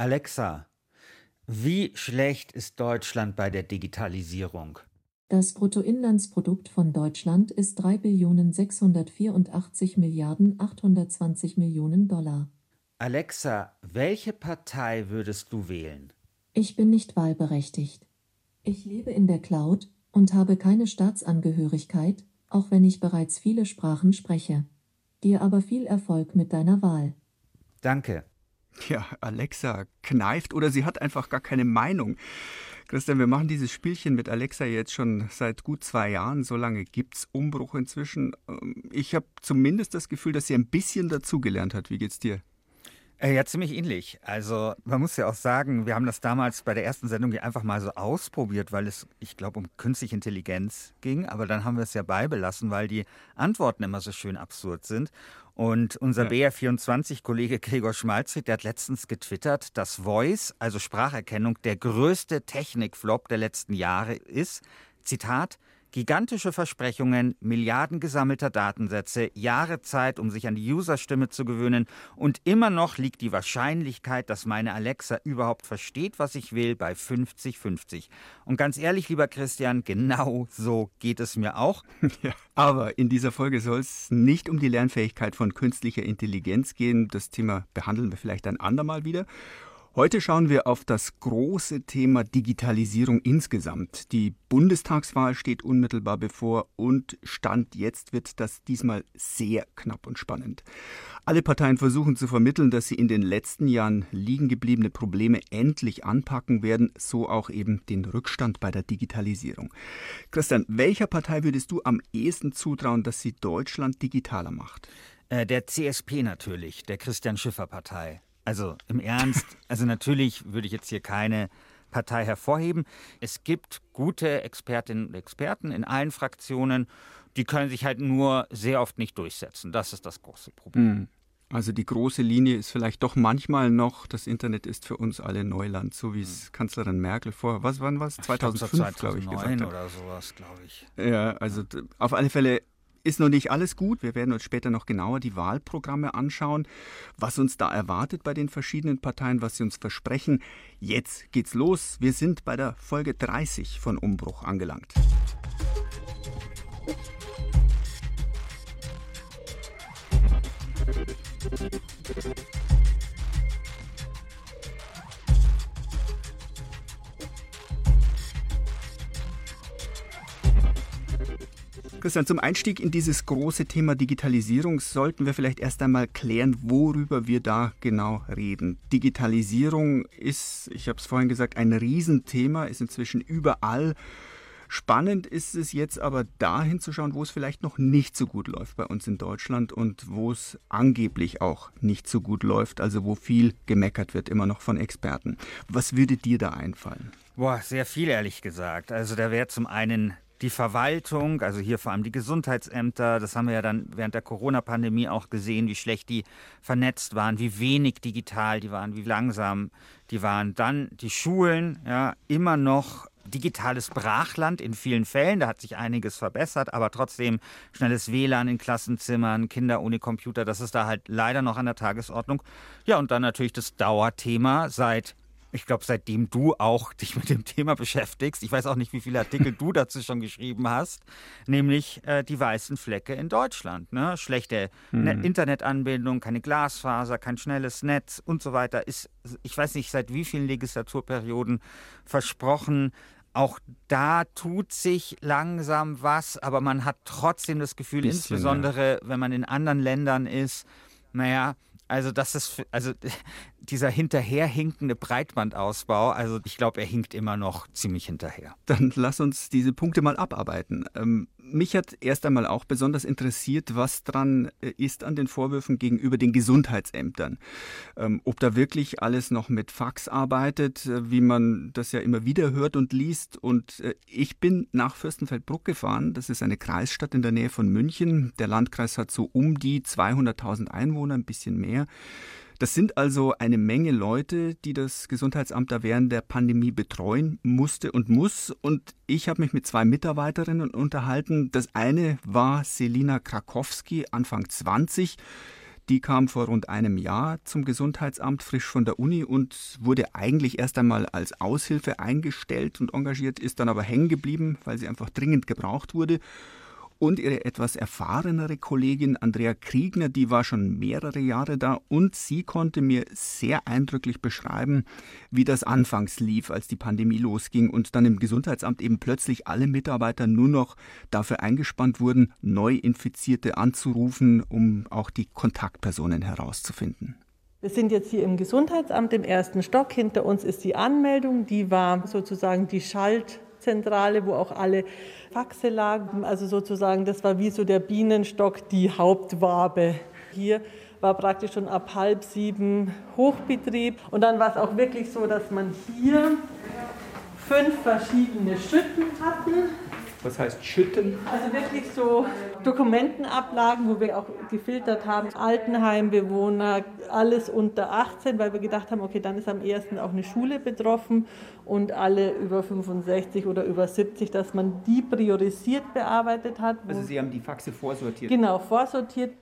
Alexa, wie schlecht ist Deutschland bei der Digitalisierung? Das Bruttoinlandsprodukt von Deutschland ist 3 Billionen 684 Milliarden 820 Millionen Dollar. Alexa, welche Partei würdest du wählen? Ich bin nicht wahlberechtigt. Ich lebe in der Cloud und habe keine Staatsangehörigkeit, auch wenn ich bereits viele Sprachen spreche. Dir aber viel Erfolg mit deiner Wahl. Danke. Ja, Alexa kneift oder sie hat einfach gar keine Meinung. Christian, wir machen dieses Spielchen mit Alexa jetzt schon seit gut zwei Jahren. So lange gibt es Umbruch inzwischen. Ähm, ich habe zumindest das Gefühl, dass sie ein bisschen dazugelernt hat. Wie geht's dir? Äh, ja, ziemlich ähnlich. Also man muss ja auch sagen, wir haben das damals bei der ersten Sendung einfach mal so ausprobiert, weil es, ich glaube, um künstliche Intelligenz ging. Aber dann haben wir es ja beibelassen, weil die Antworten immer so schön absurd sind. Und unser ja. BR24-Kollege Gregor Schmalzried, der hat letztens getwittert, dass Voice, also Spracherkennung, der größte Technikflop der letzten Jahre ist. Zitat, Gigantische Versprechungen, Milliarden gesammelter Datensätze, Jahre Zeit, um sich an die Userstimme zu gewöhnen und immer noch liegt die Wahrscheinlichkeit, dass meine Alexa überhaupt versteht, was ich will, bei 50-50. Und ganz ehrlich, lieber Christian, genau so geht es mir auch. Ja, aber in dieser Folge soll es nicht um die Lernfähigkeit von künstlicher Intelligenz gehen. Das Thema behandeln wir vielleicht ein andermal wieder. Heute schauen wir auf das große Thema Digitalisierung insgesamt. Die Bundestagswahl steht unmittelbar bevor und Stand jetzt wird das diesmal sehr knapp und spannend. Alle Parteien versuchen zu vermitteln, dass sie in den letzten Jahren liegen gebliebene Probleme endlich anpacken werden, so auch eben den Rückstand bei der Digitalisierung. Christian, welcher Partei würdest du am ehesten zutrauen, dass sie Deutschland digitaler macht? Äh, der CSP natürlich, der Christian Schiffer Partei. Also im Ernst, also natürlich würde ich jetzt hier keine Partei hervorheben. Es gibt gute Expertinnen und Experten in allen Fraktionen, die können sich halt nur sehr oft nicht durchsetzen. Das ist das große Problem. Hm. Also die große Linie ist vielleicht doch manchmal noch, das Internet ist für uns alle Neuland, so wie es hm. Kanzlerin Merkel vor, was wann was? 2005, glaube ich, gesagt hat. oder sowas, glaube ich. Ja, also auf alle Fälle ist noch nicht alles gut. Wir werden uns später noch genauer die Wahlprogramme anschauen, was uns da erwartet bei den verschiedenen Parteien, was sie uns versprechen. Jetzt geht's los. Wir sind bei der Folge 30 von Umbruch angelangt. Musik Christian, zum Einstieg in dieses große Thema Digitalisierung sollten wir vielleicht erst einmal klären, worüber wir da genau reden. Digitalisierung ist, ich habe es vorhin gesagt, ein Riesenthema, ist inzwischen überall. Spannend ist es jetzt aber dahin zu schauen, wo es vielleicht noch nicht so gut läuft bei uns in Deutschland und wo es angeblich auch nicht so gut läuft, also wo viel gemeckert wird, immer noch von Experten. Was würde dir da einfallen? Boah, sehr viel ehrlich gesagt. Also da wäre zum einen die Verwaltung, also hier vor allem die Gesundheitsämter, das haben wir ja dann während der Corona-Pandemie auch gesehen, wie schlecht die vernetzt waren, wie wenig digital die waren, wie langsam die waren. Dann die Schulen, ja, immer noch digitales Brachland in vielen Fällen. Da hat sich einiges verbessert, aber trotzdem schnelles WLAN in Klassenzimmern, Kinder ohne Computer, das ist da halt leider noch an der Tagesordnung. Ja, und dann natürlich das Dauerthema seit ich glaube, seitdem du auch dich mit dem Thema beschäftigst, ich weiß auch nicht, wie viele Artikel du dazu schon geschrieben hast, nämlich äh, die weißen Flecke in Deutschland. Ne? Schlechte mhm. Internetanbindung, keine Glasfaser, kein schnelles Netz und so weiter ist, ich weiß nicht, seit wie vielen Legislaturperioden versprochen. Auch da tut sich langsam was, aber man hat trotzdem das Gefühl, Bisschen, insbesondere ja. wenn man in anderen Ländern ist, naja, also das ist, also dieser hinterherhinkende Breitbandausbau, also ich glaube, er hinkt immer noch ziemlich hinterher. Dann lass uns diese Punkte mal abarbeiten. Ähm, mich hat erst einmal auch besonders interessiert, was dran äh, ist an den Vorwürfen gegenüber den Gesundheitsämtern. Ähm, ob da wirklich alles noch mit Fax arbeitet, äh, wie man das ja immer wieder hört und liest. Und äh, ich bin nach Fürstenfeldbruck gefahren. Das ist eine Kreisstadt in der Nähe von München. Der Landkreis hat so um die 200.000 Einwohner, ein bisschen mehr. Das sind also eine Menge Leute, die das Gesundheitsamt da während der Pandemie betreuen musste und muss. Und ich habe mich mit zwei Mitarbeiterinnen unterhalten. Das eine war Selina Krakowski, Anfang 20 Die kam vor rund einem Jahr zum Gesundheitsamt frisch von der Uni und wurde eigentlich erst einmal als Aushilfe eingestellt und engagiert, ist dann aber hängen geblieben, weil sie einfach dringend gebraucht wurde. Und ihre etwas erfahrenere Kollegin Andrea Kriegner, die war schon mehrere Jahre da und sie konnte mir sehr eindrücklich beschreiben, wie das anfangs lief, als die Pandemie losging und dann im Gesundheitsamt eben plötzlich alle Mitarbeiter nur noch dafür eingespannt wurden, Neuinfizierte anzurufen, um auch die Kontaktpersonen herauszufinden. Wir sind jetzt hier im Gesundheitsamt im ersten Stock. Hinter uns ist die Anmeldung. Die war sozusagen die Schalt Zentrale, wo auch alle Faxe lagen. Also sozusagen, das war wie so der Bienenstock, die Hauptwabe. Hier war praktisch schon ab halb sieben Hochbetrieb. Und dann war es auch wirklich so, dass man hier fünf verschiedene Schütten hatten was heißt schütten? Also wirklich so Dokumentenablagen, wo wir auch gefiltert haben, Altenheimbewohner, alles unter 18, weil wir gedacht haben, okay, dann ist am ersten auch eine Schule betroffen und alle über 65 oder über 70, dass man die priorisiert bearbeitet hat. Also Sie haben die Faxe vorsortiert? Genau, vorsortiert.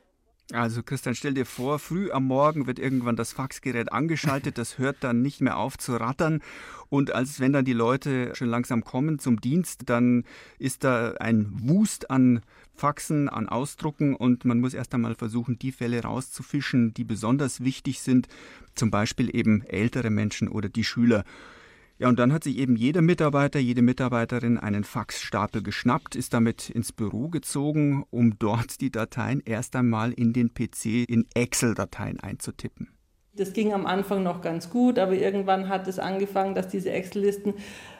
Also Christian, stell dir vor, früh am Morgen wird irgendwann das Faxgerät angeschaltet, das hört dann nicht mehr auf zu rattern und als wenn dann die Leute schon langsam kommen zum Dienst, dann ist da ein Wust an Faxen, an Ausdrucken und man muss erst einmal versuchen, die Fälle rauszufischen, die besonders wichtig sind, zum Beispiel eben ältere Menschen oder die Schüler. Ja, und dann hat sich eben jeder Mitarbeiter, jede Mitarbeiterin einen Faxstapel geschnappt, ist damit ins Büro gezogen, um dort die Dateien erst einmal in den PC in Excel-Dateien einzutippen. Das ging am Anfang noch ganz gut, aber irgendwann hat es angefangen, dass diese Excel-Listen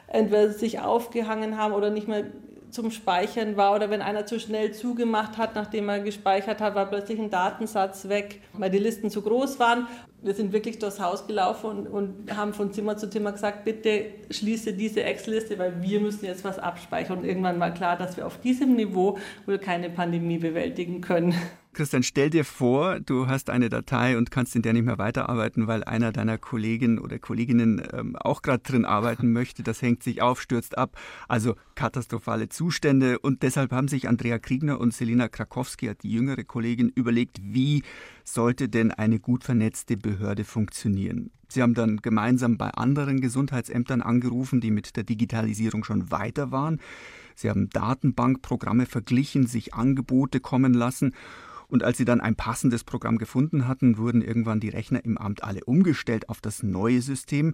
entweder sich aufgehangen haben oder nicht mehr zum Speichern war oder wenn einer zu schnell zugemacht hat, nachdem er gespeichert hat, war plötzlich ein Datensatz weg, weil die Listen zu groß waren. Wir sind wirklich durchs Haus gelaufen und, und haben von Zimmer zu Zimmer gesagt, bitte schließe diese Excel-Liste, weil wir müssen jetzt was abspeichern. Und irgendwann war klar, dass wir auf diesem Niveau wohl keine Pandemie bewältigen können. Christian, stell dir vor, du hast eine Datei und kannst in der nicht mehr weiterarbeiten, weil einer deiner Kolleginnen oder Kolleginnen ähm, auch gerade drin arbeiten möchte. Das hängt sich auf, stürzt ab. Also katastrophale Zustände. Und deshalb haben sich Andrea Kriegner und Selina Krakowski, die jüngere Kollegin, überlegt, wie sollte denn eine gut vernetzte Behörde funktionieren. Sie haben dann gemeinsam bei anderen Gesundheitsämtern angerufen, die mit der Digitalisierung schon weiter waren. Sie haben Datenbankprogramme verglichen, sich Angebote kommen lassen und als sie dann ein passendes Programm gefunden hatten, wurden irgendwann die Rechner im Amt alle umgestellt auf das neue System.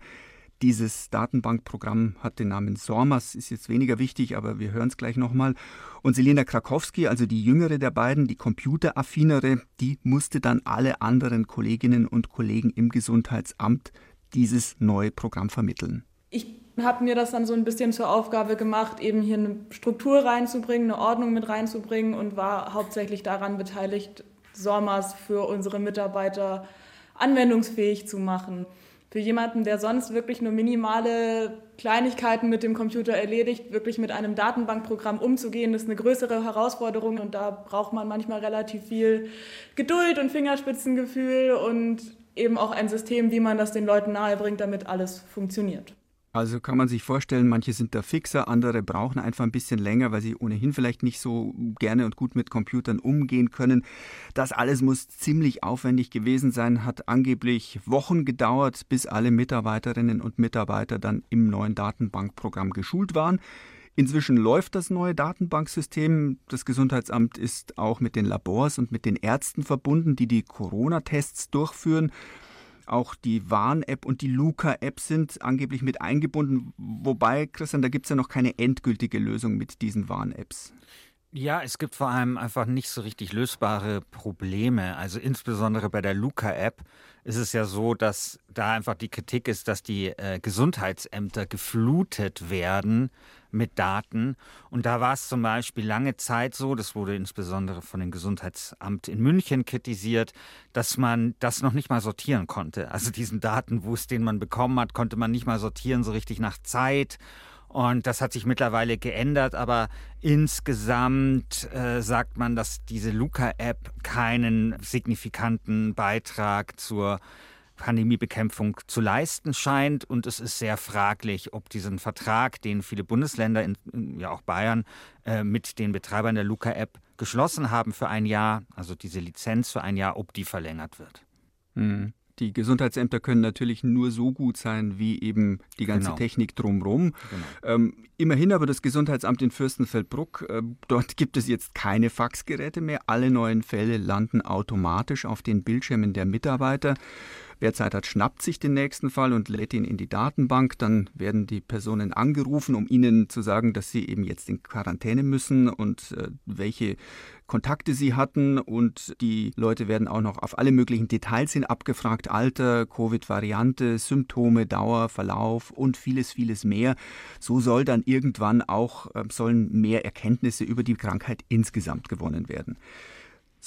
Dieses Datenbankprogramm hat den Namen SORMAS, ist jetzt weniger wichtig, aber wir hören es gleich nochmal. Und Selena Krakowski, also die jüngere der beiden, die computeraffinere, die musste dann alle anderen Kolleginnen und Kollegen im Gesundheitsamt dieses neue Programm vermitteln. Ich habe mir das dann so ein bisschen zur Aufgabe gemacht, eben hier eine Struktur reinzubringen, eine Ordnung mit reinzubringen und war hauptsächlich daran beteiligt, SORMAS für unsere Mitarbeiter anwendungsfähig zu machen. Für jemanden, der sonst wirklich nur minimale Kleinigkeiten mit dem Computer erledigt, wirklich mit einem Datenbankprogramm umzugehen, ist eine größere Herausforderung und da braucht man manchmal relativ viel Geduld und Fingerspitzengefühl und eben auch ein System, wie man das den Leuten nahebringt, damit alles funktioniert. Also kann man sich vorstellen, manche sind da fixer, andere brauchen einfach ein bisschen länger, weil sie ohnehin vielleicht nicht so gerne und gut mit Computern umgehen können. Das alles muss ziemlich aufwendig gewesen sein, hat angeblich Wochen gedauert, bis alle Mitarbeiterinnen und Mitarbeiter dann im neuen Datenbankprogramm geschult waren. Inzwischen läuft das neue Datenbanksystem. Das Gesundheitsamt ist auch mit den Labors und mit den Ärzten verbunden, die die Corona-Tests durchführen. Auch die Warn-App und die Luca-App sind angeblich mit eingebunden. Wobei, Christian, da gibt es ja noch keine endgültige Lösung mit diesen Warn-Apps. Ja, es gibt vor allem einfach nicht so richtig lösbare Probleme. Also insbesondere bei der Luca-App ist es ja so, dass da einfach die Kritik ist, dass die äh, Gesundheitsämter geflutet werden mit Daten. Und da war es zum Beispiel lange Zeit so, das wurde insbesondere von dem Gesundheitsamt in München kritisiert, dass man das noch nicht mal sortieren konnte. Also diesen Datenwust, den man bekommen hat, konnte man nicht mal sortieren, so richtig nach Zeit. Und das hat sich mittlerweile geändert, aber insgesamt äh, sagt man, dass diese Luca-App keinen signifikanten Beitrag zur Pandemiebekämpfung zu leisten scheint. Und es ist sehr fraglich, ob diesen Vertrag, den viele Bundesländer, in, ja auch Bayern, äh, mit den Betreibern der Luca-App geschlossen haben für ein Jahr, also diese Lizenz für ein Jahr, ob die verlängert wird. Mhm. Die Gesundheitsämter können natürlich nur so gut sein, wie eben die ganze genau. Technik drumherum. Genau. Ähm, immerhin aber das Gesundheitsamt in Fürstenfeldbruck, äh, dort gibt es jetzt keine Faxgeräte mehr. Alle neuen Fälle landen automatisch auf den Bildschirmen der Mitarbeiter. Wer Zeit hat, schnappt sich den nächsten Fall und lädt ihn in die Datenbank. Dann werden die Personen angerufen, um ihnen zu sagen, dass sie eben jetzt in Quarantäne müssen und äh, welche Kontakte sie hatten. Und die Leute werden auch noch auf alle möglichen Details hin abgefragt. Alter, Covid-Variante, Symptome, Dauer, Verlauf und vieles, vieles mehr. So soll dann irgendwann auch, äh, sollen mehr Erkenntnisse über die Krankheit insgesamt gewonnen werden.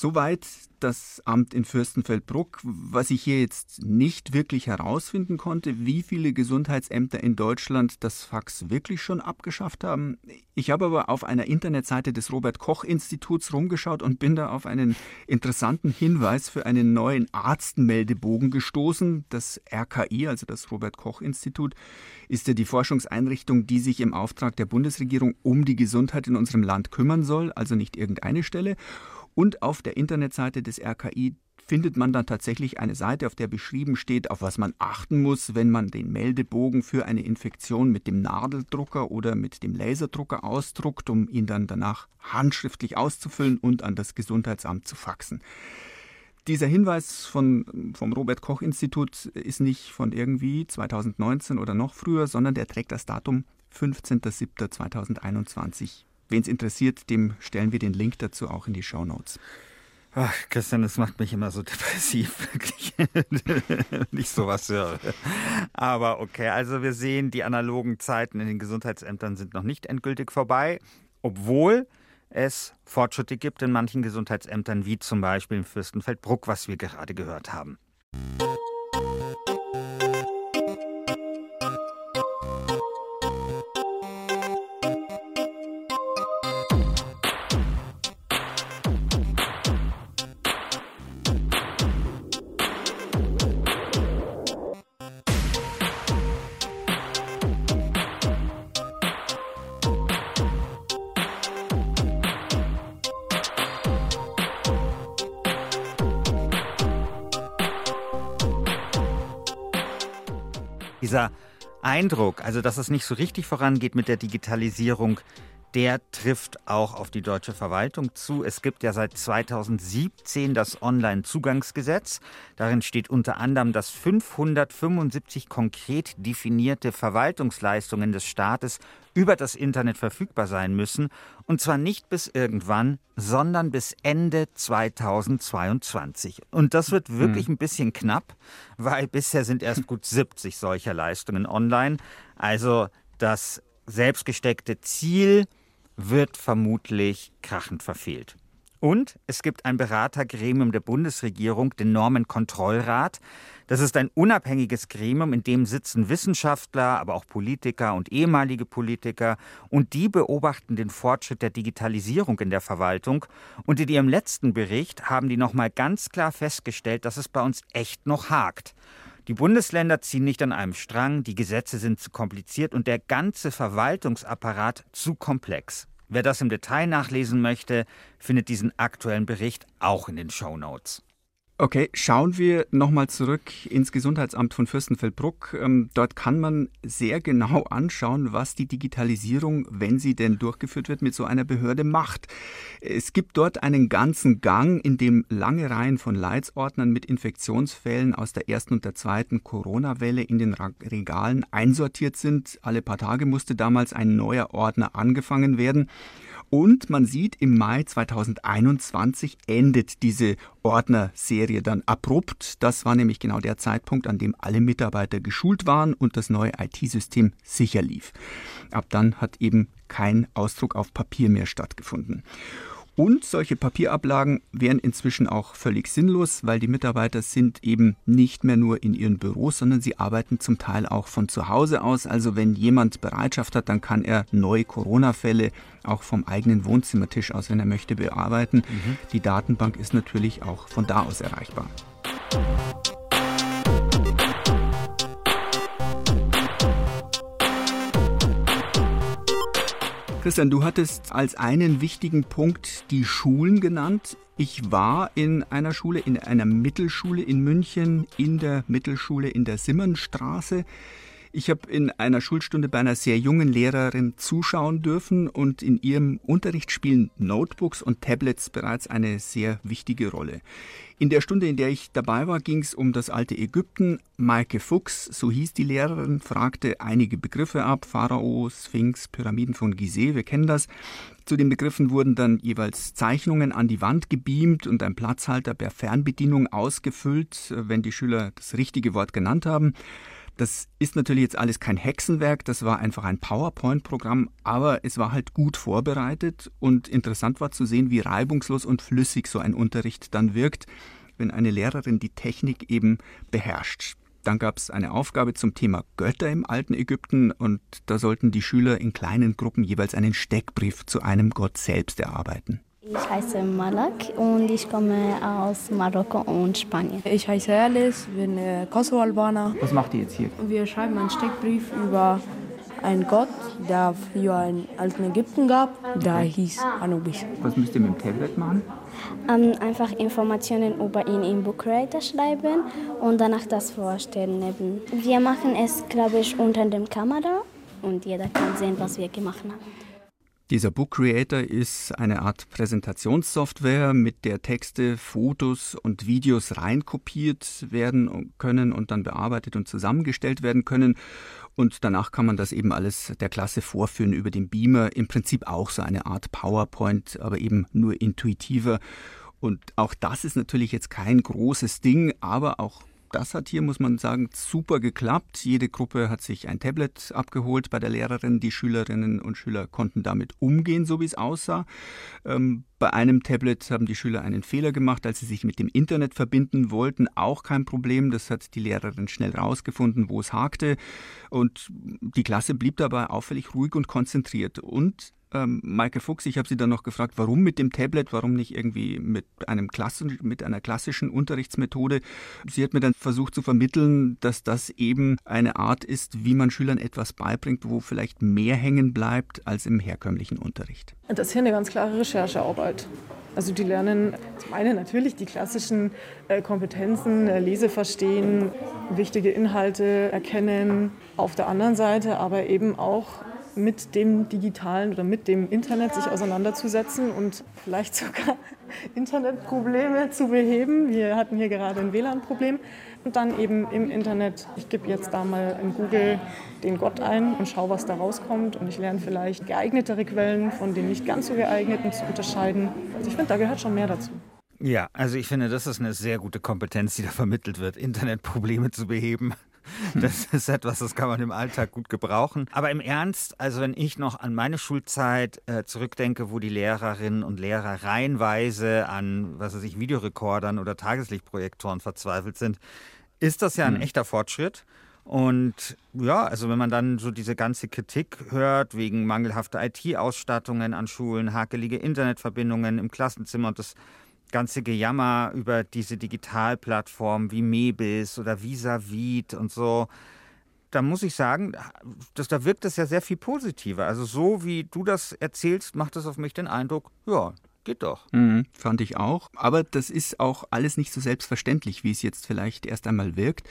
Soweit das Amt in Fürstenfeldbruck. Was ich hier jetzt nicht wirklich herausfinden konnte, wie viele Gesundheitsämter in Deutschland das Fax wirklich schon abgeschafft haben. Ich habe aber auf einer Internetseite des Robert Koch Instituts rumgeschaut und bin da auf einen interessanten Hinweis für einen neuen Arztmeldebogen gestoßen. Das RKI, also das Robert Koch Institut, ist ja die Forschungseinrichtung, die sich im Auftrag der Bundesregierung um die Gesundheit in unserem Land kümmern soll, also nicht irgendeine Stelle. Und auf der Internetseite des RKI findet man dann tatsächlich eine Seite, auf der beschrieben steht, auf was man achten muss, wenn man den Meldebogen für eine Infektion mit dem Nadeldrucker oder mit dem Laserdrucker ausdruckt, um ihn dann danach handschriftlich auszufüllen und an das Gesundheitsamt zu faxen. Dieser Hinweis von, vom Robert Koch Institut ist nicht von irgendwie 2019 oder noch früher, sondern der trägt das Datum 15.07.2021. Wen es interessiert, dem stellen wir den Link dazu auch in die Show Notes. Ach, Christian, das macht mich immer so depressiv, wirklich, ich sowas höre. Aber okay, also wir sehen, die analogen Zeiten in den Gesundheitsämtern sind noch nicht endgültig vorbei, obwohl es Fortschritte gibt in manchen Gesundheitsämtern, wie zum Beispiel im Fürstenfeldbruck, was wir gerade gehört haben. Eindruck, also dass es nicht so richtig vorangeht mit der Digitalisierung, der trifft auch auf die deutsche Verwaltung zu. Es gibt ja seit 2017 das Online-Zugangsgesetz. Darin steht unter anderem, dass 575 konkret definierte Verwaltungsleistungen des Staates über das Internet verfügbar sein müssen. Und zwar nicht bis irgendwann, sondern bis Ende 2022. Und das wird wirklich hm. ein bisschen knapp, weil bisher sind erst gut 70 solcher Leistungen online. Also das selbstgesteckte Ziel wird vermutlich krachend verfehlt. Und es gibt ein Beratergremium der Bundesregierung, den Normenkontrollrat. Das ist ein unabhängiges Gremium, in dem sitzen Wissenschaftler, aber auch Politiker und ehemalige Politiker. Und die beobachten den Fortschritt der Digitalisierung in der Verwaltung. Und in ihrem letzten Bericht haben die nochmal ganz klar festgestellt, dass es bei uns echt noch hakt. Die Bundesländer ziehen nicht an einem Strang, die Gesetze sind zu kompliziert und der ganze Verwaltungsapparat zu komplex. Wer das im Detail nachlesen möchte, findet diesen aktuellen Bericht auch in den Show Notes. Okay, schauen wir nochmal zurück ins Gesundheitsamt von Fürstenfeldbruck. Ähm, dort kann man sehr genau anschauen, was die Digitalisierung, wenn sie denn durchgeführt wird, mit so einer Behörde macht. Es gibt dort einen ganzen Gang, in dem lange Reihen von Leitsordnern mit Infektionsfällen aus der ersten und der zweiten Corona-Welle in den Regalen einsortiert sind. Alle paar Tage musste damals ein neuer Ordner angefangen werden. Und man sieht, im Mai 2021 endet diese Ordnerserie dann abrupt. Das war nämlich genau der Zeitpunkt, an dem alle Mitarbeiter geschult waren und das neue IT-System sicher lief. Ab dann hat eben kein Ausdruck auf Papier mehr stattgefunden. Und solche Papierablagen wären inzwischen auch völlig sinnlos, weil die Mitarbeiter sind eben nicht mehr nur in ihren Büros, sondern sie arbeiten zum Teil auch von zu Hause aus. Also wenn jemand Bereitschaft hat, dann kann er neue Corona-Fälle auch vom eigenen Wohnzimmertisch aus, wenn er möchte, bearbeiten. Mhm. Die Datenbank ist natürlich auch von da aus erreichbar. Christian, du hattest als einen wichtigen Punkt die Schulen genannt. Ich war in einer Schule, in einer Mittelschule in München, in der Mittelschule in der Simmernstraße. Ich habe in einer Schulstunde bei einer sehr jungen Lehrerin zuschauen dürfen und in ihrem Unterricht spielen Notebooks und Tablets bereits eine sehr wichtige Rolle. In der Stunde, in der ich dabei war, ging es um das alte Ägypten. Maike Fuchs, so hieß die Lehrerin, fragte einige Begriffe ab. Pharao, Sphinx, Pyramiden von Gizeh, wir kennen das. Zu den Begriffen wurden dann jeweils Zeichnungen an die Wand gebeamt und ein Platzhalter per Fernbedienung ausgefüllt, wenn die Schüler das richtige Wort genannt haben. Das ist natürlich jetzt alles kein Hexenwerk, das war einfach ein PowerPoint-Programm, aber es war halt gut vorbereitet und interessant war zu sehen, wie reibungslos und flüssig so ein Unterricht dann wirkt, wenn eine Lehrerin die Technik eben beherrscht. Dann gab es eine Aufgabe zum Thema Götter im alten Ägypten und da sollten die Schüler in kleinen Gruppen jeweils einen Steckbrief zu einem Gott selbst erarbeiten. Ich heiße Malak und ich komme aus Marokko und Spanien. Ich heiße Alice, bin äh, Kosovo-Albaner. Was macht ihr jetzt hier? Wir schreiben einen Steckbrief über einen Gott, der früher in alten Ägypten gab. Der hieß Anubis. Was müsst ihr mit dem Tablet machen? Ähm, einfach Informationen über ihn im Book Creator schreiben und danach das vorstellen. Eben. Wir machen es, glaube ich, unter dem Kamera und jeder kann sehen, was wir gemacht haben. Dieser Book Creator ist eine Art Präsentationssoftware, mit der Texte, Fotos und Videos reinkopiert werden können und dann bearbeitet und zusammengestellt werden können. Und danach kann man das eben alles der Klasse vorführen über den Beamer. Im Prinzip auch so eine Art PowerPoint, aber eben nur intuitiver. Und auch das ist natürlich jetzt kein großes Ding, aber auch das hat hier, muss man sagen, super geklappt. Jede Gruppe hat sich ein Tablet abgeholt bei der Lehrerin. Die Schülerinnen und Schüler konnten damit umgehen, so wie es aussah. Ähm, bei einem Tablet haben die Schüler einen Fehler gemacht, als sie sich mit dem Internet verbinden wollten. Auch kein Problem. Das hat die Lehrerin schnell rausgefunden, wo es hakte. Und die Klasse blieb dabei auffällig ruhig und konzentriert. Und ähm, Maike Fuchs, ich habe Sie dann noch gefragt, warum mit dem Tablet, warum nicht irgendwie mit, einem Klassen, mit einer klassischen Unterrichtsmethode. Sie hat mir dann versucht zu vermitteln, dass das eben eine Art ist, wie man Schülern etwas beibringt, wo vielleicht mehr hängen bleibt als im herkömmlichen Unterricht. Das ist hier eine ganz klare Recherchearbeit. Also die lernen zum einen natürlich die klassischen äh, Kompetenzen, äh, Lese verstehen, wichtige Inhalte erkennen, auf der anderen Seite aber eben auch mit dem digitalen oder mit dem Internet sich auseinanderzusetzen und vielleicht sogar Internetprobleme zu beheben. Wir hatten hier gerade ein WLAN-Problem und dann eben im Internet, ich gebe jetzt da mal in Google den Gott ein und schaue, was da rauskommt und ich lerne vielleicht geeignetere Quellen von den nicht ganz so geeigneten zu unterscheiden. Also ich finde, da gehört schon mehr dazu. Ja, also ich finde, das ist eine sehr gute Kompetenz, die da vermittelt wird, Internetprobleme zu beheben. Das ist etwas, das kann man im Alltag gut gebrauchen. Aber im Ernst, also wenn ich noch an meine Schulzeit äh, zurückdenke, wo die Lehrerinnen und Lehrer reihenweise an, was weiß ich, Videorekordern oder Tageslichtprojektoren verzweifelt sind, ist das ja ein mhm. echter Fortschritt. Und ja, also wenn man dann so diese ganze Kritik hört wegen mangelhafter IT-Ausstattungen an Schulen, hakelige Internetverbindungen im Klassenzimmer und das ganze Gejammer über diese Digitalplattformen wie Mebis oder Visavit und so, da muss ich sagen, das, da wirkt es ja sehr viel positiver. Also so wie du das erzählst, macht das auf mich den Eindruck, ja, geht doch. Mhm, fand ich auch. Aber das ist auch alles nicht so selbstverständlich, wie es jetzt vielleicht erst einmal wirkt.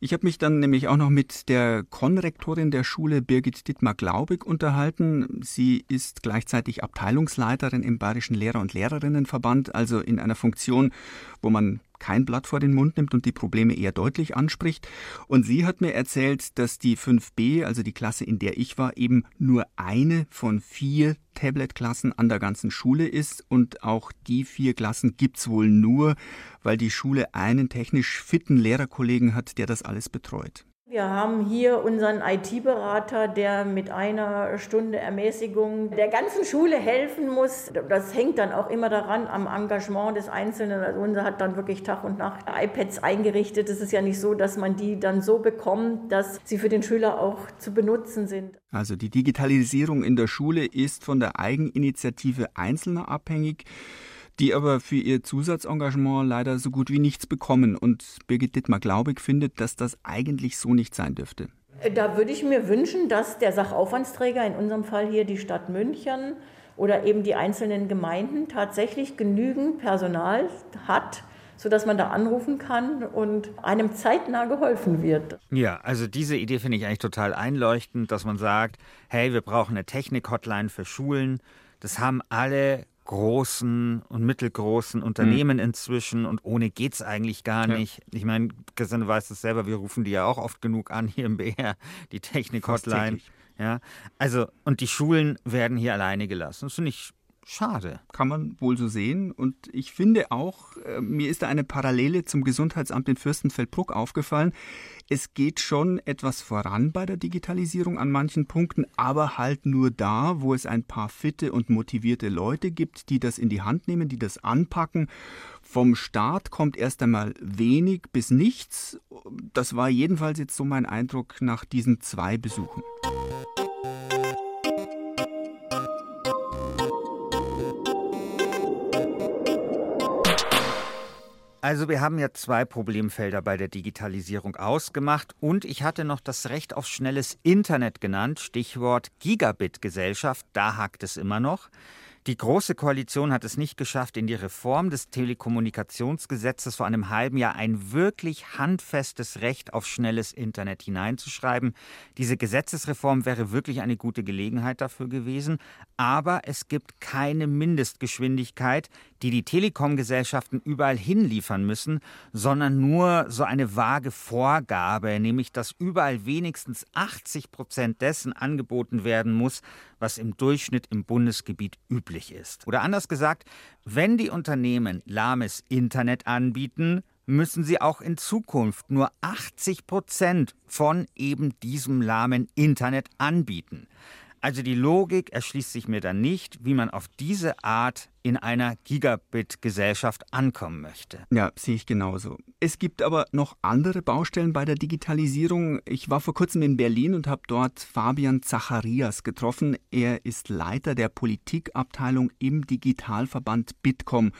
Ich habe mich dann nämlich auch noch mit der Konrektorin der Schule Birgit Dittmar-Glaubig unterhalten. Sie ist gleichzeitig Abteilungsleiterin im Bayerischen Lehrer- und Lehrerinnenverband, also in einer Funktion, wo man kein Blatt vor den Mund nimmt und die Probleme eher deutlich anspricht. Und sie hat mir erzählt, dass die 5b, also die Klasse, in der ich war, eben nur eine von vier Tablet-Klassen an der ganzen Schule ist. Und auch die vier Klassen gibt's wohl nur, weil die Schule einen technisch fitten Lehrerkollegen hat, der das alles betreut. Wir haben hier unseren IT-Berater, der mit einer Stunde Ermäßigung der ganzen Schule helfen muss. Das hängt dann auch immer daran am Engagement des Einzelnen. Also unser hat dann wirklich Tag und Nacht iPads eingerichtet. Es ist ja nicht so, dass man die dann so bekommt, dass sie für den Schüler auch zu benutzen sind. Also die Digitalisierung in der Schule ist von der Eigeninitiative Einzelner abhängig die aber für ihr Zusatzengagement leider so gut wie nichts bekommen. Und Birgit Dittmar-Glaubig findet, dass das eigentlich so nicht sein dürfte. Da würde ich mir wünschen, dass der Sachaufwandsträger, in unserem Fall hier die Stadt München oder eben die einzelnen Gemeinden, tatsächlich genügend Personal hat, sodass man da anrufen kann und einem zeitnah geholfen wird. Ja, also diese Idee finde ich eigentlich total einleuchtend, dass man sagt, hey, wir brauchen eine Technik-Hotline für Schulen. Das haben alle großen und mittelgroßen Unternehmen mhm. inzwischen und ohne geht es eigentlich gar nicht. Ja. Ich meine, Christian, weiß es selber, wir rufen die ja auch oft genug an hier im BR, die Technik-Hotline. Ja, also, und die Schulen werden hier alleine gelassen. Das finde ich Schade. Kann man wohl so sehen. Und ich finde auch, äh, mir ist da eine Parallele zum Gesundheitsamt in Fürstenfeldbruck aufgefallen. Es geht schon etwas voran bei der Digitalisierung an manchen Punkten, aber halt nur da, wo es ein paar fitte und motivierte Leute gibt, die das in die Hand nehmen, die das anpacken. Vom Staat kommt erst einmal wenig bis nichts. Das war jedenfalls jetzt so mein Eindruck nach diesen zwei Besuchen. Also wir haben ja zwei Problemfelder bei der Digitalisierung ausgemacht und ich hatte noch das Recht auf schnelles Internet genannt, Stichwort Gigabit-Gesellschaft, da hakt es immer noch. Die Große Koalition hat es nicht geschafft, in die Reform des Telekommunikationsgesetzes vor einem halben Jahr ein wirklich handfestes Recht auf schnelles Internet hineinzuschreiben. Diese Gesetzesreform wäre wirklich eine gute Gelegenheit dafür gewesen, aber es gibt keine Mindestgeschwindigkeit, die die Telekom-Gesellschaften überall hinliefern müssen, sondern nur so eine vage Vorgabe, nämlich dass überall wenigstens 80 Prozent dessen angeboten werden muss, was im Durchschnitt im Bundesgebiet üblich ist. Oder anders gesagt, wenn die Unternehmen lahmes Internet anbieten, müssen sie auch in Zukunft nur 80 Prozent von eben diesem lahmen Internet anbieten. Also die Logik erschließt sich mir dann nicht, wie man auf diese Art in einer Gigabit-Gesellschaft ankommen möchte. Ja, sehe ich genauso. Es gibt aber noch andere Baustellen bei der Digitalisierung. Ich war vor kurzem in Berlin und habe dort Fabian Zacharias getroffen. Er ist Leiter der Politikabteilung im Digitalverband Bitkom.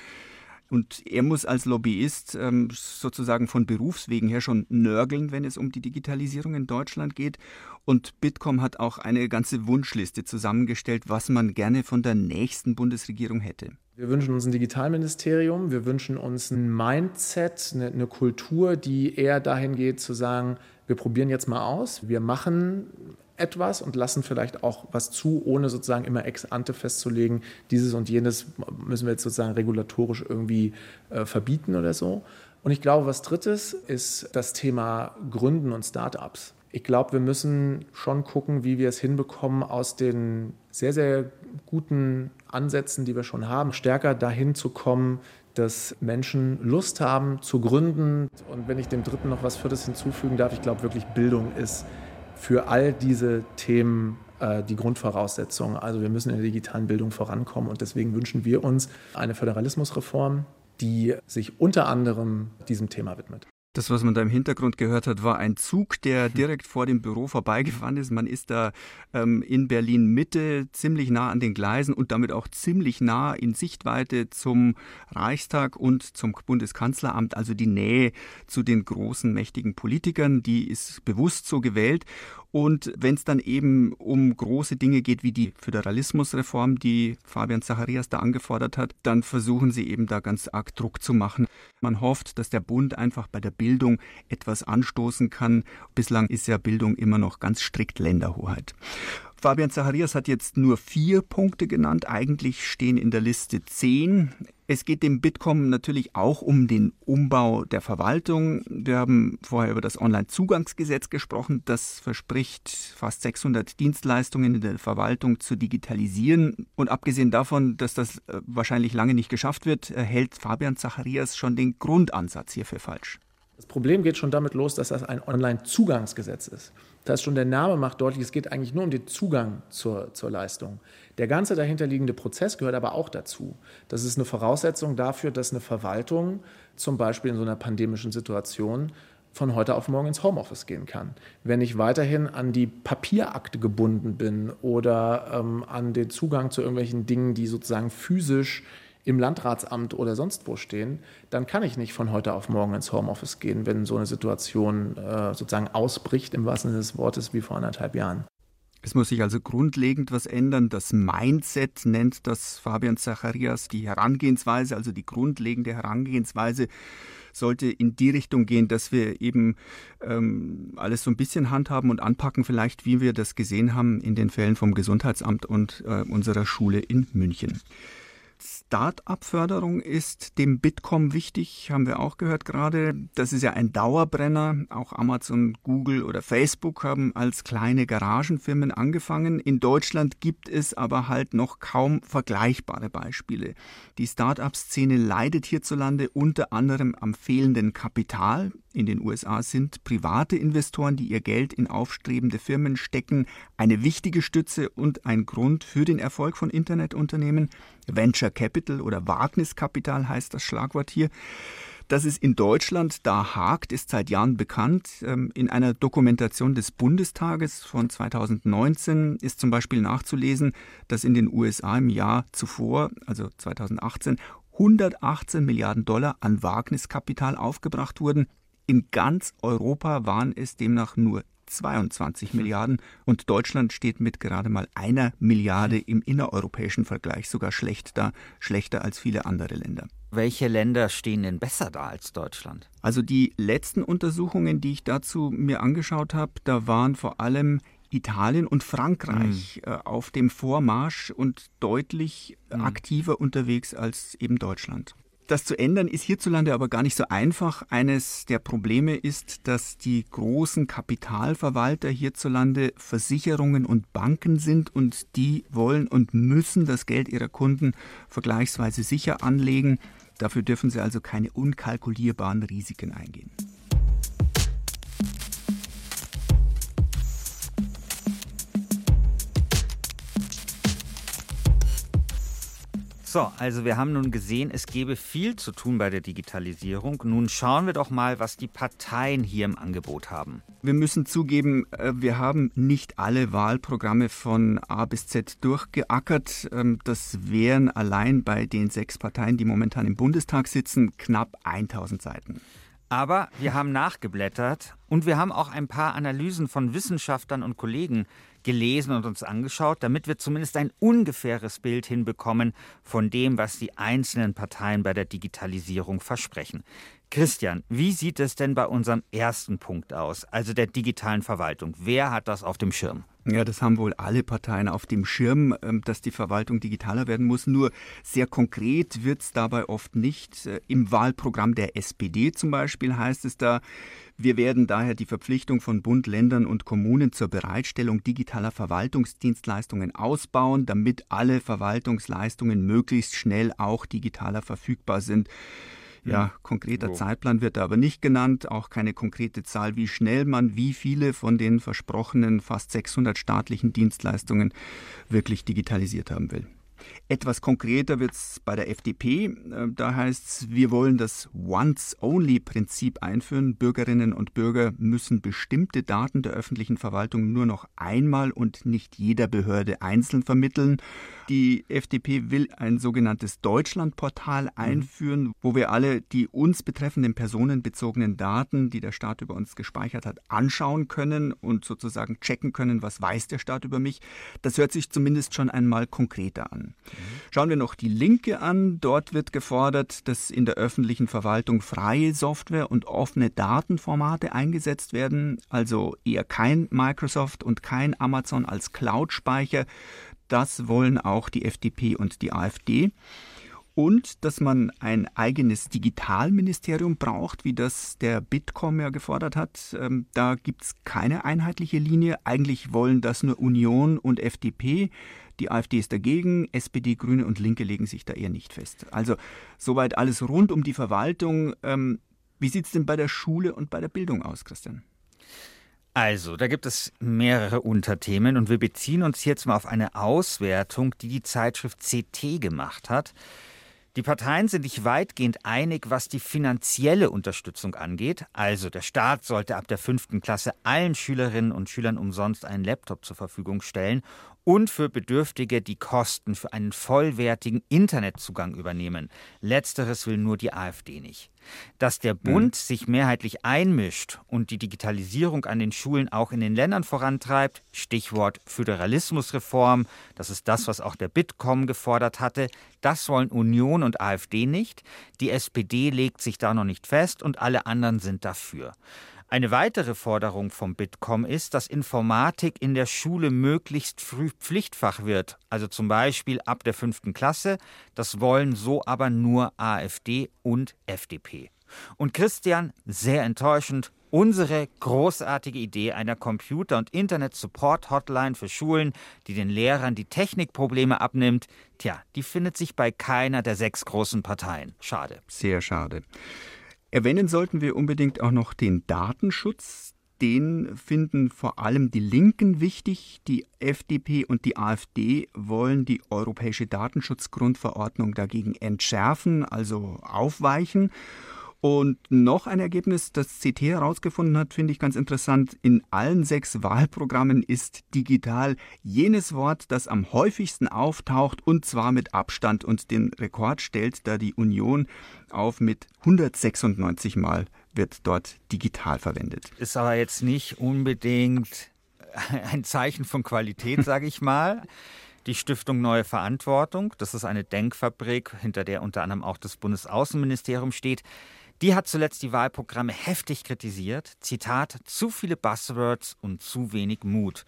Und er muss als Lobbyist ähm, sozusagen von Berufswegen her schon nörgeln, wenn es um die Digitalisierung in Deutschland geht. Und Bitkom hat auch eine ganze Wunschliste zusammengestellt, was man gerne von der nächsten Bundesregierung hätte. Wir wünschen uns ein Digitalministerium, wir wünschen uns ein Mindset, eine, eine Kultur, die eher dahin geht zu sagen, wir probieren jetzt mal aus, wir machen etwas und lassen vielleicht auch was zu, ohne sozusagen immer ex ante festzulegen, dieses und jenes müssen wir jetzt sozusagen regulatorisch irgendwie äh, verbieten oder so. Und ich glaube, was drittes ist das Thema Gründen und Startups. Ich glaube, wir müssen schon gucken, wie wir es hinbekommen, aus den sehr, sehr guten Ansätzen, die wir schon haben, stärker dahin zu kommen, dass Menschen Lust haben zu gründen. Und wenn ich dem Dritten noch was Viertes hinzufügen darf, ich glaube wirklich, Bildung ist für all diese Themen äh, die Grundvoraussetzung. Also wir müssen in der digitalen Bildung vorankommen und deswegen wünschen wir uns eine Föderalismusreform, die sich unter anderem diesem Thema widmet. Das, was man da im Hintergrund gehört hat, war ein Zug, der direkt vor dem Büro vorbeigefahren ist. Man ist da ähm, in Berlin Mitte ziemlich nah an den Gleisen und damit auch ziemlich nah in Sichtweite zum Reichstag und zum Bundeskanzleramt. Also die Nähe zu den großen, mächtigen Politikern, die ist bewusst so gewählt. Und wenn es dann eben um große Dinge geht wie die Föderalismusreform, die Fabian Zacharias da angefordert hat, dann versuchen sie eben da ganz arg Druck zu machen. Man hofft, dass der Bund einfach bei der Bildung etwas anstoßen kann. Bislang ist ja Bildung immer noch ganz strikt Länderhoheit. Fabian Zacharias hat jetzt nur vier Punkte genannt. Eigentlich stehen in der Liste zehn. Es geht dem Bitkom natürlich auch um den Umbau der Verwaltung. Wir haben vorher über das Onlinezugangsgesetz gesprochen. Das verspricht, fast 600 Dienstleistungen in der Verwaltung zu digitalisieren. Und abgesehen davon, dass das äh, wahrscheinlich lange nicht geschafft wird, hält Fabian Zacharias schon den Grundansatz hierfür falsch. Das Problem geht schon damit los, dass das ein Onlinezugangsgesetz ist. Da ist schon der Name macht deutlich, es geht eigentlich nur um den Zugang zur, zur Leistung. Der ganze dahinterliegende Prozess gehört aber auch dazu. Das ist eine Voraussetzung dafür, dass eine Verwaltung zum Beispiel in so einer pandemischen Situation von heute auf morgen ins Homeoffice gehen kann. Wenn ich weiterhin an die Papierakte gebunden bin oder ähm, an den Zugang zu irgendwelchen Dingen, die sozusagen physisch im Landratsamt oder sonst wo stehen, dann kann ich nicht von heute auf morgen ins Homeoffice gehen, wenn so eine Situation äh, sozusagen ausbricht, im wahrsten Sinne des Wortes, wie vor anderthalb Jahren. Es muss sich also grundlegend was ändern. Das Mindset nennt das Fabian Zacharias, die Herangehensweise, also die grundlegende Herangehensweise sollte in die Richtung gehen, dass wir eben ähm, alles so ein bisschen handhaben und anpacken, vielleicht wie wir das gesehen haben in den Fällen vom Gesundheitsamt und äh, unserer Schule in München. Start-up-Förderung ist dem Bitkom wichtig, haben wir auch gehört gerade. Das ist ja ein Dauerbrenner. Auch Amazon, Google oder Facebook haben als kleine Garagenfirmen angefangen. In Deutschland gibt es aber halt noch kaum vergleichbare Beispiele. Die Start-up-Szene leidet hierzulande unter anderem am fehlenden Kapital. In den USA sind private Investoren, die ihr Geld in aufstrebende Firmen stecken, eine wichtige Stütze und ein Grund für den Erfolg von Internetunternehmen. Venture Capital oder Wagniskapital heißt das Schlagwort hier. Dass es in Deutschland da hakt, ist seit Jahren bekannt. Ähm, in einer Dokumentation des Bundestages von 2019 ist zum Beispiel nachzulesen, dass in den USA im Jahr zuvor, also 2018, 118 Milliarden Dollar an Wagniskapital aufgebracht wurden. In ganz Europa waren es demnach nur 22 Milliarden und Deutschland steht mit gerade mal einer Milliarde im innereuropäischen Vergleich sogar schlecht da, schlechter als viele andere Länder. Welche Länder stehen denn besser da als Deutschland? Also die letzten Untersuchungen, die ich dazu mir angeschaut habe, da waren vor allem Italien und Frankreich mhm. äh, auf dem Vormarsch und deutlich mhm. aktiver unterwegs als eben Deutschland. Das zu ändern ist hierzulande aber gar nicht so einfach. Eines der Probleme ist, dass die großen Kapitalverwalter hierzulande Versicherungen und Banken sind und die wollen und müssen das Geld ihrer Kunden vergleichsweise sicher anlegen. Dafür dürfen sie also keine unkalkulierbaren Risiken eingehen. So, also wir haben nun gesehen, es gäbe viel zu tun bei der Digitalisierung. Nun schauen wir doch mal, was die Parteien hier im Angebot haben. Wir müssen zugeben, äh, wir haben nicht alle Wahlprogramme von A bis Z durchgeackert. Ähm, das wären allein bei den sechs Parteien, die momentan im Bundestag sitzen, knapp 1000 Seiten. Aber wir haben nachgeblättert und wir haben auch ein paar Analysen von Wissenschaftlern und Kollegen gelesen und uns angeschaut, damit wir zumindest ein ungefähres Bild hinbekommen von dem, was die einzelnen Parteien bei der Digitalisierung versprechen. Christian, wie sieht es denn bei unserem ersten Punkt aus, also der digitalen Verwaltung? Wer hat das auf dem Schirm? Ja, das haben wohl alle Parteien auf dem Schirm, ähm, dass die Verwaltung digitaler werden muss. Nur sehr konkret wird es dabei oft nicht. Äh, Im Wahlprogramm der SPD zum Beispiel heißt es da, wir werden daher die Verpflichtung von Bund, Ländern und Kommunen zur Bereitstellung digitaler Verwaltungsdienstleistungen ausbauen, damit alle Verwaltungsleistungen möglichst schnell auch digitaler verfügbar sind. Ja, konkreter so. Zeitplan wird da aber nicht genannt, auch keine konkrete Zahl, wie schnell man wie viele von den versprochenen fast 600 staatlichen Dienstleistungen wirklich digitalisiert haben will. Etwas konkreter wird es bei der FDP. Äh, da heißt es, wir wollen das Once-Only-Prinzip einführen. Bürgerinnen und Bürger müssen bestimmte Daten der öffentlichen Verwaltung nur noch einmal und nicht jeder Behörde einzeln vermitteln. Die FDP will ein sogenanntes Deutschlandportal mhm. einführen, wo wir alle die uns betreffenden personenbezogenen Daten, die der Staat über uns gespeichert hat, anschauen können und sozusagen checken können, was weiß der Staat über mich. Das hört sich zumindest schon einmal konkreter an. Schauen wir noch die Linke an. Dort wird gefordert, dass in der öffentlichen Verwaltung freie Software und offene Datenformate eingesetzt werden, also eher kein Microsoft und kein Amazon als Cloud-Speicher. Das wollen auch die FDP und die AfD und dass man ein eigenes Digitalministerium braucht, wie das der Bitkom ja gefordert hat. Ähm, da gibt es keine einheitliche Linie. Eigentlich wollen das nur Union und FDP. Die AfD ist dagegen, SPD, Grüne und Linke legen sich da eher nicht fest. Also soweit alles rund um die Verwaltung. Ähm, wie sieht es denn bei der Schule und bei der Bildung aus, Christian? Also, da gibt es mehrere Unterthemen und wir beziehen uns jetzt mal auf eine Auswertung, die die Zeitschrift CT gemacht hat. Die Parteien sind sich weitgehend einig, was die finanzielle Unterstützung angeht. Also der Staat sollte ab der fünften Klasse allen Schülerinnen und Schülern umsonst einen Laptop zur Verfügung stellen und für Bedürftige die Kosten für einen vollwertigen Internetzugang übernehmen. Letzteres will nur die AfD nicht. Dass der Bund mhm. sich mehrheitlich einmischt und die Digitalisierung an den Schulen auch in den Ländern vorantreibt, Stichwort Föderalismusreform, das ist das, was auch der Bitkom gefordert hatte, das wollen Union und AfD nicht. Die SPD legt sich da noch nicht fest und alle anderen sind dafür. Eine weitere Forderung vom Bitkom ist, dass Informatik in der Schule möglichst früh Pflichtfach wird, also zum Beispiel ab der fünften Klasse. Das wollen so aber nur AfD und FDP. Und Christian, sehr enttäuschend, unsere großartige Idee einer Computer- und Internet-Support-Hotline für Schulen, die den Lehrern die Technikprobleme abnimmt, tja, die findet sich bei keiner der sechs großen Parteien. Schade. Sehr schade. Erwähnen sollten wir unbedingt auch noch den Datenschutz. Den finden vor allem die Linken wichtig. Die FDP und die AfD wollen die europäische Datenschutzgrundverordnung dagegen entschärfen, also aufweichen. Und noch ein Ergebnis, das CT herausgefunden hat, finde ich ganz interessant. In allen sechs Wahlprogrammen ist digital jenes Wort, das am häufigsten auftaucht und zwar mit Abstand. Und den Rekord stellt da die Union auf mit 196 Mal wird dort digital verwendet. Ist aber jetzt nicht unbedingt ein Zeichen von Qualität, sage ich mal. Die Stiftung Neue Verantwortung, das ist eine Denkfabrik, hinter der unter anderem auch das Bundesaußenministerium steht. Die hat zuletzt die Wahlprogramme heftig kritisiert. Zitat, zu viele Buzzwords und zu wenig Mut.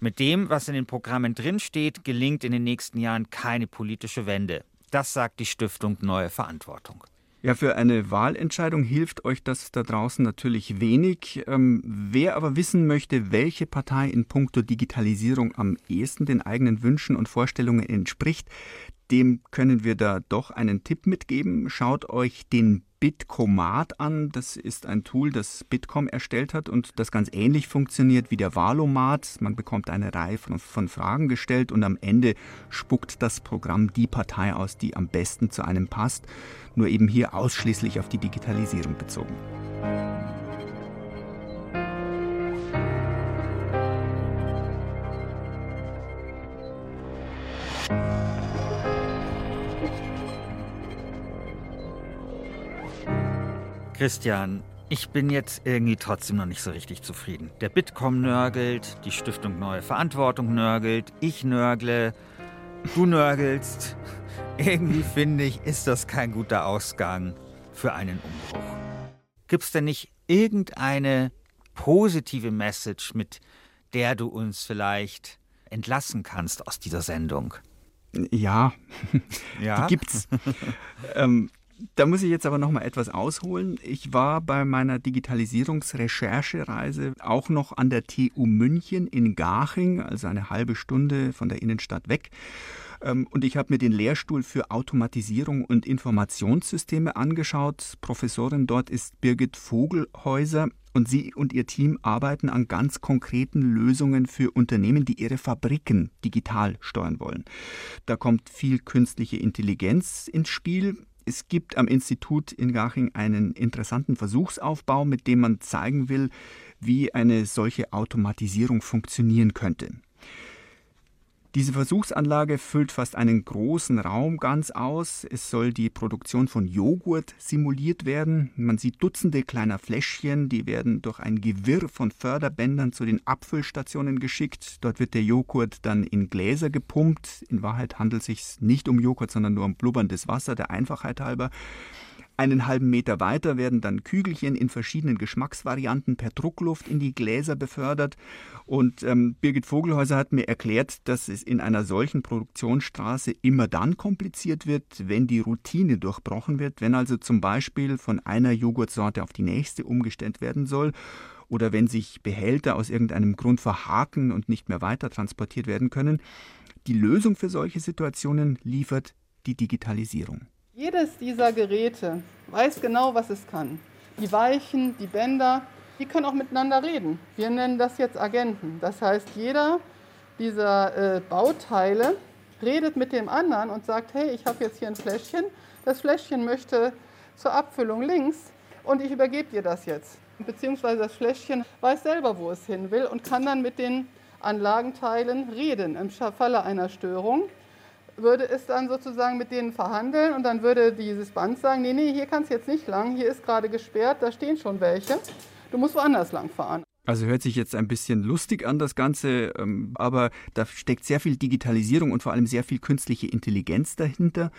Mit dem, was in den Programmen drinsteht, gelingt in den nächsten Jahren keine politische Wende. Das sagt die Stiftung Neue Verantwortung. Ja, für eine Wahlentscheidung hilft euch das da draußen natürlich wenig. Ähm, wer aber wissen möchte, welche Partei in puncto Digitalisierung am ehesten den eigenen Wünschen und Vorstellungen entspricht, dem können wir da doch einen Tipp mitgeben. Schaut euch den Bitcomat an. Das ist ein Tool, das Bitkom erstellt hat und das ganz ähnlich funktioniert wie der Valomat. Man bekommt eine Reihe von, von, Fragen gestellt und am Ende spuckt das Programm die Partei aus, die am besten zu einem passt. Nur eben hier ausschließlich auf die Digitalisierung bezogen. Christian, ich bin jetzt irgendwie trotzdem noch nicht so richtig zufrieden. Der Bitkom nörgelt, die Stiftung Neue Verantwortung nörgelt, ich nörgle, du nörgelst. Irgendwie finde ich, ist das kein guter Ausgang für einen Umbruch. Gibt es denn nicht irgendeine positive Message, mit der du uns vielleicht entlassen kannst aus dieser Sendung? Ja, ja? die gibt's. ähm, da muss ich jetzt aber noch mal etwas ausholen. Ich war bei meiner Digitalisierungsrecherchereise auch noch an der TU München in Garching, also eine halbe Stunde von der Innenstadt weg. Ähm, und ich habe mir den Lehrstuhl für Automatisierung und Informationssysteme angeschaut. Professorin dort ist Birgit Vogelhäuser und sie und ihr Team arbeiten an ganz konkreten Lösungen für Unternehmen, die ihre Fabriken digital steuern wollen. Da kommt viel künstliche Intelligenz ins Spiel es gibt am Institut in Garching einen interessanten Versuchsaufbau, mit dem man zeigen will, wie eine solche Automatisierung funktionieren könnte. Diese Versuchsanlage füllt fast einen großen Raum ganz aus. Es soll die Produktion von Joghurt simuliert werden. Man sieht Dutzende kleiner Fläschchen, die werden durch ein Gewirr von Förderbändern zu den Abfüllstationen geschickt. Dort wird der Joghurt dann in Gläser gepumpt. In Wahrheit handelt es sich nicht um Joghurt, sondern nur um blubberndes Wasser, der Einfachheit halber. Einen halben Meter weiter werden dann Kügelchen in verschiedenen Geschmacksvarianten per Druckluft in die Gläser befördert. Und ähm, Birgit Vogelhäuser hat mir erklärt, dass es in einer solchen Produktionsstraße immer dann kompliziert wird, wenn die Routine durchbrochen wird, wenn also zum Beispiel von einer Joghurtsorte auf die nächste umgestellt werden soll oder wenn sich Behälter aus irgendeinem Grund verhaken und nicht mehr weiter transportiert werden können. Die Lösung für solche Situationen liefert die Digitalisierung. Jedes dieser Geräte weiß genau, was es kann. Die Weichen, die Bänder, die können auch miteinander reden. Wir nennen das jetzt Agenten. Das heißt, jeder dieser äh, Bauteile redet mit dem anderen und sagt, hey, ich habe jetzt hier ein Fläschchen, das Fläschchen möchte zur Abfüllung links und ich übergebe dir das jetzt. Beziehungsweise das Fläschchen weiß selber, wo es hin will und kann dann mit den Anlagenteilen reden. Im Falle einer Störung würde es dann sozusagen mit denen verhandeln und dann würde dieses Band sagen, nee, nee, hier kann es jetzt nicht lang, hier ist gerade gesperrt, da stehen schon welche, du musst woanders lang fahren. Also hört sich jetzt ein bisschen lustig an, das Ganze, ähm, aber da steckt sehr viel Digitalisierung und vor allem sehr viel künstliche Intelligenz dahinter.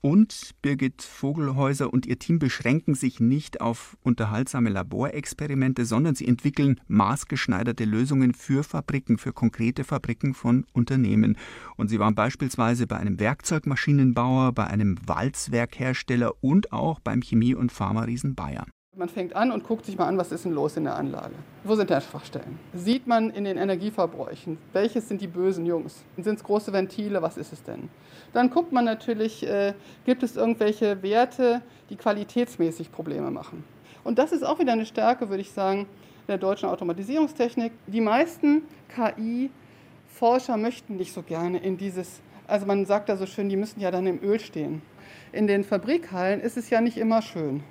Und Birgit Vogelhäuser und ihr Team beschränken sich nicht auf unterhaltsame Laborexperimente, sondern sie entwickeln maßgeschneiderte Lösungen für Fabriken, für konkrete Fabriken von Unternehmen. Und sie waren beispielsweise bei einem Werkzeugmaschinenbauer, bei einem Walzwerkhersteller und auch beim Chemie- und Pharma-Riesen Bayer. Man fängt an und guckt sich mal an, was ist denn los in der Anlage? Wo sind da Schwachstellen? Sieht man in den Energieverbräuchen, welches sind die bösen Jungs? Sind es große Ventile? Was ist es denn? Dann guckt man natürlich, äh, gibt es irgendwelche Werte, die qualitätsmäßig Probleme machen? Und das ist auch wieder eine Stärke, würde ich sagen, der deutschen Automatisierungstechnik. Die meisten KI-Forscher möchten nicht so gerne in dieses, also man sagt da so schön, die müssen ja dann im Öl stehen. In den Fabrikhallen ist es ja nicht immer schön.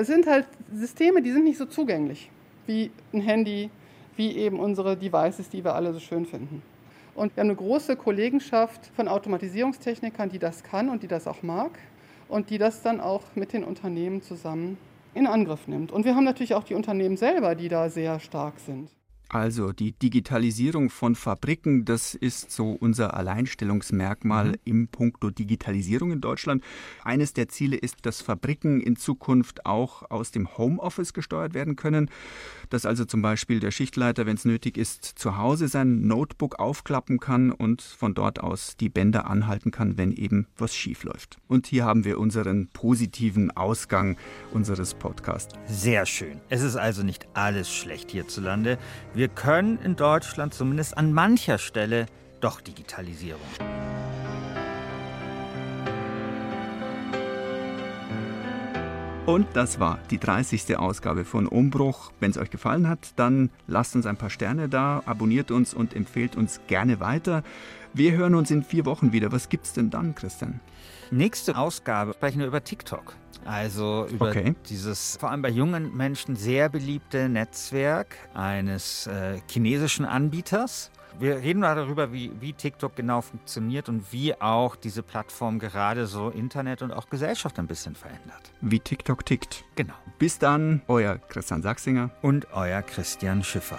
Es sind halt Systeme, die sind nicht so zugänglich wie ein Handy, wie eben unsere Devices, die wir alle so schön finden. Und wir haben eine große Kollegenschaft von Automatisierungstechnikern, die das kann und die das auch mag und die das dann auch mit den Unternehmen zusammen in Angriff nimmt. Und wir haben natürlich auch die Unternehmen selber, die da sehr stark sind. Also die Digitalisierung von Fabriken, das ist so unser Alleinstellungsmerkmal mhm. im Punkto Digitalisierung in Deutschland. Eines der Ziele ist, dass Fabriken in Zukunft auch aus dem Homeoffice gesteuert werden können. Dass also zum Beispiel der Schichtleiter, wenn es nötig ist, zu Hause sein Notebook aufklappen kann und von dort aus die Bänder anhalten kann, wenn eben was schief läuft. Und hier haben wir unseren positiven Ausgang unseres Podcasts. Sehr schön. Es ist also nicht alles schlecht hierzulande. Wir können in Deutschland zumindest an mancher Stelle doch Digitalisierung. Und das war die 30. Ausgabe von Umbruch. Wenn es euch gefallen hat, dann lasst uns ein paar Sterne da, abonniert uns und empfehlt uns gerne weiter. Wir hören uns in vier Wochen wieder. Was gibt's denn dann, Christian? Nächste Ausgabe sprechen wir über TikTok. Also über okay. dieses vor allem bei jungen Menschen sehr beliebte Netzwerk eines äh, chinesischen Anbieters. Wir reden mal darüber, wie, wie TikTok genau funktioniert und wie auch diese Plattform gerade so Internet und auch Gesellschaft ein bisschen verändert. Wie TikTok tickt. Genau. Bis dann, euer Christian Sachsinger und euer Christian Schiffer.